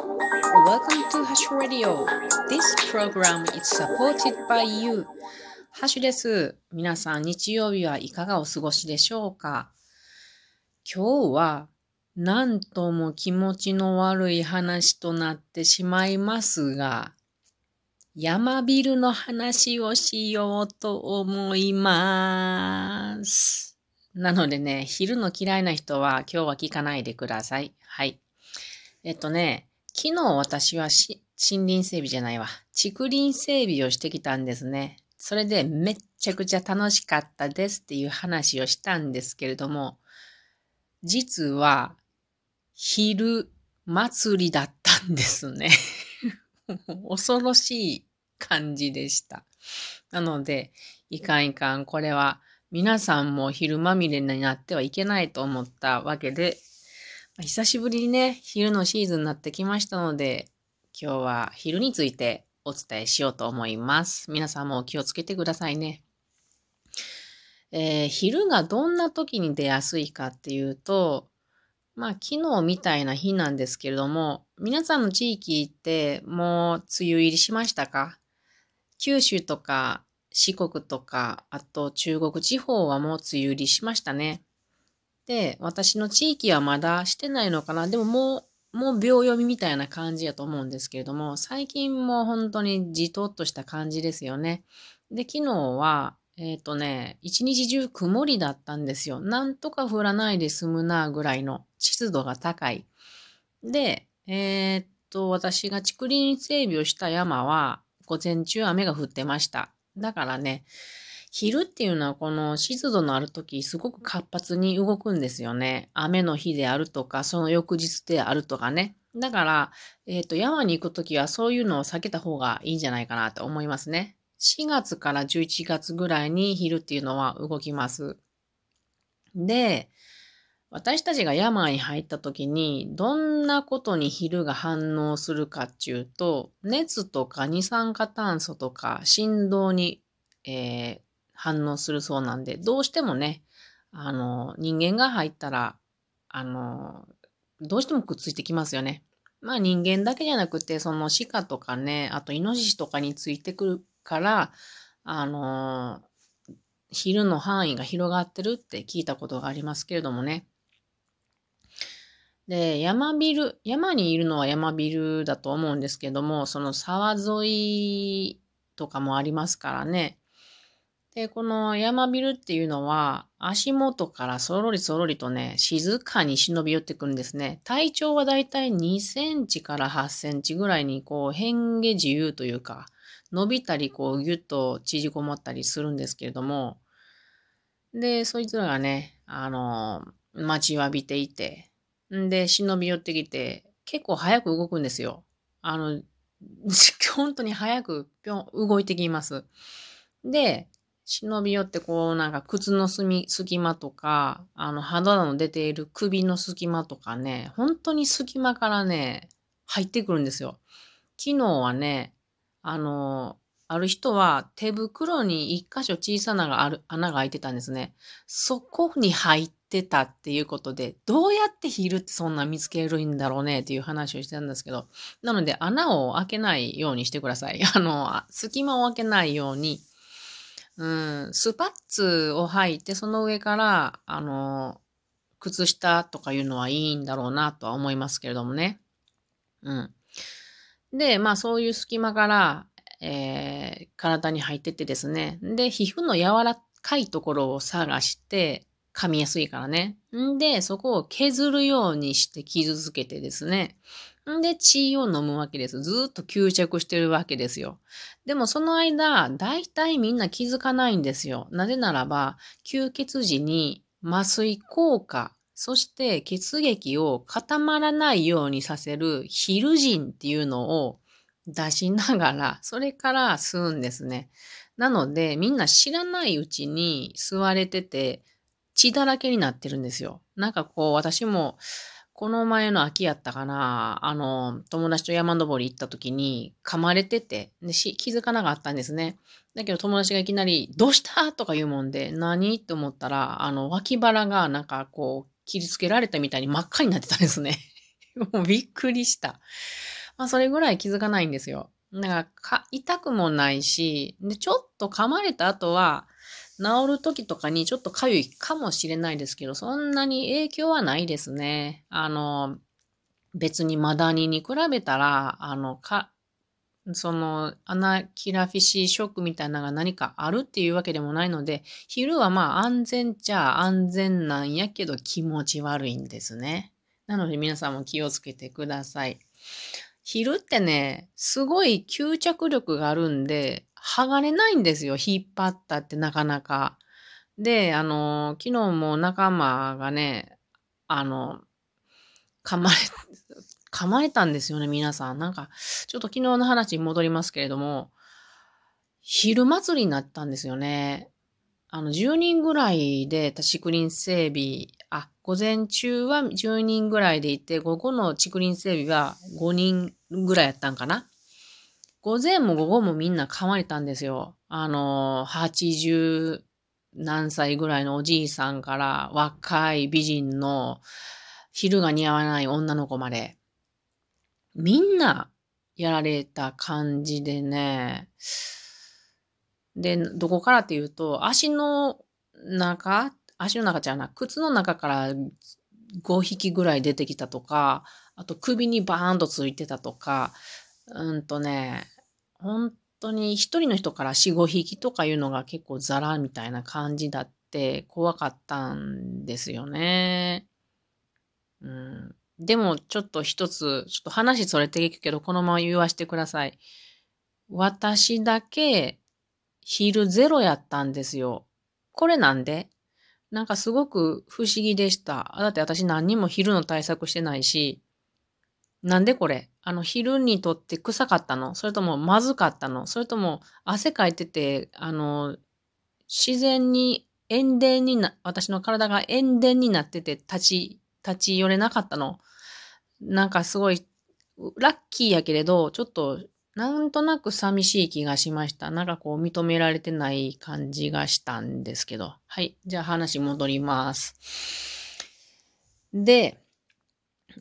Welcome to Hash Radio. This program is supported by you. ハッシュです。皆さん日曜日はいかがお過ごしでしょうか？今日はなんとも気持ちの悪い話となってしまいますが、山ビルの話をしようと思います。なのでね、昼の嫌いな人は今日は聞かないでください。はい。えっとね、昨日私は森林整備じゃないわ。竹林整備をしてきたんですね。それでめっちゃくちゃ楽しかったですっていう話をしたんですけれども、実は昼祭りだったんですね。恐ろしい感じでした。なので、いかんいかん、これは皆さんも昼まみれになってはいけないと思ったわけで、久しぶりにね、昼のシーズンになってきましたので、今日は昼についてお伝えしようと思います。皆さんも気をつけてくださいね。えー、昼がどんな時に出やすいかっていうと、まあ昨日みたいな日なんですけれども、皆さんの地域ってもう梅雨入りしましたか？九州とか四国とか、あと中国地方はもう梅雨入りしましたね。で、私の地域はまだしてないのかな。でももう、もう秒読みみたいな感じやと思うんですけれども、最近も本当にじとっとした感じですよね。で、昨日は、えっ、ー、とね、一日中曇りだったんですよ。なんとか降らないで済むなぐらいの湿度が高い。で、えっ、と、私が竹林整備をした山は、午前中雨が降ってました。だからね、昼っていうのはこの湿度のある時すごく活発に動くんですよね。雨の日であるとか、その翌日であるとかね。だから、えっ、ー、と、山に行くときはそういうのを避けた方がいいんじゃないかなと思いますね。4月から11月ぐらいに昼っていうのは動きます。で、私たちが山に入った時に、どんなことに昼が反応するかっていうと、熱とか二酸化炭素とか振動に、えー、反応するそうなんで、どうしてもね、あの、人間が入ったら、あの、どうしてもくっついてきますよね。まあ人間だけじゃなくて、その鹿とかね、あとイノシシとかについてくるから、あの、昼の範囲が広がってるって聞いたことがありますけれどもね。で、山ビル、山にいるのは山ビルだと思うんですけども、その沢沿いとかもありますからね。で、この山ビルっていうのは、足元からそろりそろりとね、静かに忍び寄ってくるんですね。体長はだいたい2センチから8センチぐらいに、こう、変化自由というか、伸びたり、こう、ぎゅっと縮こまったりするんですけれども、で、そいつらがね、あの、待ちわびていて、んで、忍び寄ってきて、結構早く動くんですよ。あの、本当に早くぴょん、動いてきます。で、忍び寄ってこうなんか靴の隙間とか、あの肌の出ている首の隙間とかね、本当に隙間からね、入ってくるんですよ。昨日はね、あの、ある人は手袋に一箇所小さながある穴が開いてたんですね。そこに入ってたっていうことで、どうやって昼ってそんな見つけるんだろうねっていう話をしてたんですけど、なので穴を開けないようにしてください。あの、隙間を開けないように、うん、スパッツを履いて、その上から、あの、靴下とかいうのはいいんだろうなとは思いますけれどもね。うん。で、まあそういう隙間から、えー、体に入ってってですね。で、皮膚の柔らかいところを探して、噛みやすいからね。んで、そこを削るようにして傷つけてですね。んで、血を飲むわけです。ずっと吸着してるわけですよ。でもその間、大体みんな気づかないんですよ。なぜならば、吸血時に麻酔効果、そして血液を固まらないようにさせるヒルジンっていうのを出しながら、それから吸うんですね。なので、みんな知らないうちに吸われてて、血だらけになってるんですよ。なんかこう、私も、この前の秋やったかな、あの、友達と山登り行った時に噛まれてて、でし気づかなかったんですね。だけど友達がいきなり、どうした？とか言うもんで、何？って思ったら、あの、脇腹がなんかこう、切りつけられたみたいに真っ赤になってたんですね。もうびっくりした。まあ、それぐらい気づかないんですよ。だからか、痛くもないし、で、ちょっと噛まれた後は、治る時とかにちょっと痒いかもしれないですけど、そんなに影響はないですね。あの、別にマダニに比べたら、あの、か、そのアナキラフィシーショックみたいなのが何かあるっていうわけでもないので、昼はまあ安全っちゃ安全なんやけど気持ち悪いんですね。なので皆さんも気をつけてください。昼ってね、すごい吸着力があるんで、剥がれないんですよ。引っ張ったってなかなか。で、あの、昨日も仲間がね、あの、噛まれ、噛まれたんですよね、皆さん。なんか、ちょっと昨日の話に戻りますけれども、昼祭りになったんですよね。あの、10人ぐらいで、竹林整備、あ、午前中は10人ぐらいでいて、午後の竹林整備は5人ぐらいやったんかな。午前も午後もみんな噛まれたんですよ。あの、80何歳ぐらいのおじいさんから若い美人の昼が似合わない女の子まで。みんなやられた感じでね。で、どこからっていうと、足の中、足の中じゃな靴の中から5匹ぐらい出てきたとか、あと首にバーンとついてたとか、うんとね、本当に一人の人から4、5匹とかいうのが結構ザラみたいな感じだって怖かったんですよね。うん、でもちょっと一つ、ちょっと話それていくけど、このまま言わしてください。私だけ昼ゼロやったんですよ。これなんで？なんかすごく不思議でした。だって私何にも昼の対策してないし、なんでこれ？あの、昼にとって臭かったの？それともまずかったの？それとも汗かいてて、あの、自然に塩田にな、私の体が塩田になってて立ち、立ち寄れなかったの？なんかすごい、ラッキーやけれど、ちょっと、なんとなく寂しい気がしました。なんかこう認められてない感じがしたんですけど。はい。じゃあ話戻ります。で、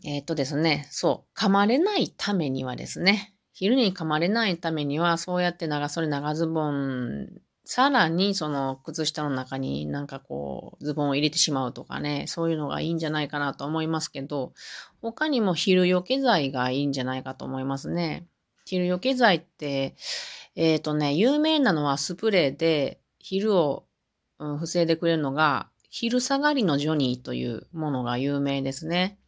えっ、とですね、そう、噛まれないためにはですね、昼に噛まれないためには、そうやって長袖長ズボン、さらにその靴下の中になんかこうズボンを入れてしまうとかね、そういうのがいいんじゃないかなと思いますけど、他にも昼よけ剤がいいんじゃないかと思いますね。昼よけ剤って、えっ、ー、とね、有名なのはスプレーで昼を、うん、防いでくれるのが、昼下がりのジョニーというものが有名ですね。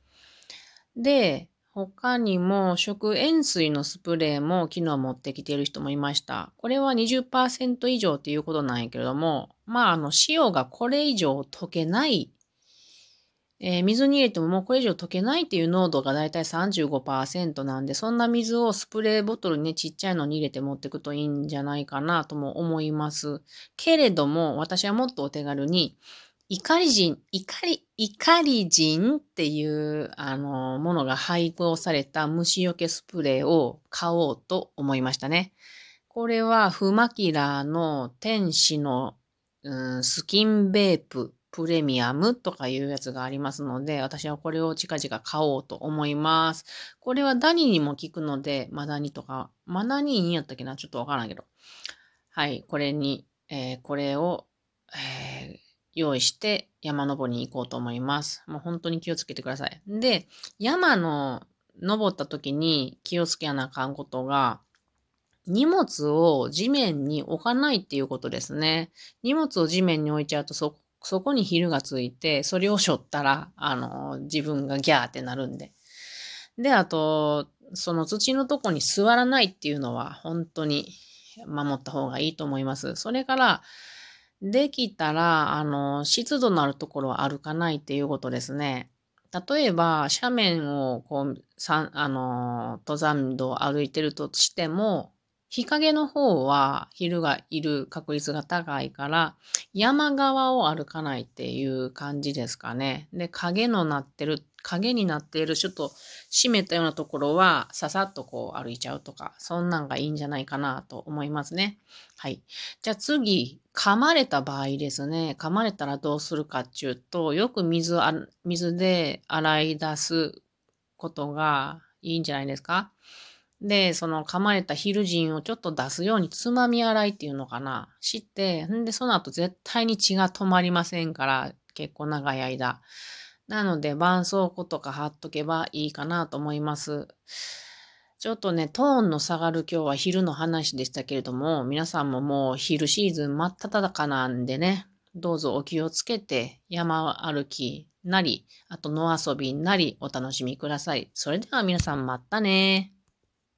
で、他にも食塩水のスプレーも昨日持ってきている人もいました。これは20%以上っていうことなんやけれども、まあ、あの、塩がこれ以上溶けない、えー、水に入れてももうこれ以上溶けないっていう濃度がだいたい35%なんで、そんな水をスプレーボトルにね、ちっちゃいのに入れて持ってくといいんじゃないかなとも思います。けれども、私はもっとお手軽に、怒り人、怒り、怒り人っていう、あの、ものが配合された虫除けスプレーを買おうと思いましたね。これは、フマキラーの天使の、うん、スキンベーププレミアムとかいうやつがありますので、私はこれを近々買おうと思います。これはダニにも効くので、マダニとか、マダニにやったっけな？ちょっとわからんけど。はい、これに、えー、これを、えー用意して山登りに行こうと思います。もう本当に気をつけてください。で、山の登った時に気をつけなあかんことが、荷物を地面に置かないっていうことですね。荷物を地面に置いちゃうとそ、そこにヒルがついて、それを背負ったら、あの、自分がギャーってなるんで。で、あと、その土のとこに座らないっていうのは本当に守った方がいいと思います。それから、できたら、あの、湿度のあるところは歩かないっていうことですね。例えば、斜面を、こう、さあの、登山道を歩いてるとしても、日陰の方は昼がいる確率が高いから、山側を歩かないっていう感じですかね。で、影のなってる、影になっている、ちょっと湿ったようなところは、ささっとこう歩いちゃうとか、そんなんがいいんじゃないかなと思いますね。はい。じゃあ次、噛まれた場合ですね。噛まれたらどうするかっていうと、よく水あ、水で洗い出すことがいいんじゃないですか。で、その噛まれたヒルジンをちょっと出すようにつまみ洗いっていうのかな。して、んで、その後絶対に血が止まりませんから、結構長い間。なので、絆創膏とか貼っとけばいいかなと思います。ちょっとね、トーンの下がる今日は昼の話でしたけれども、皆さんももう昼シーズン真っ只中なんでね、どうぞお気をつけて山歩きなり、あと野遊びなりお楽しみください。それでは皆さんまたね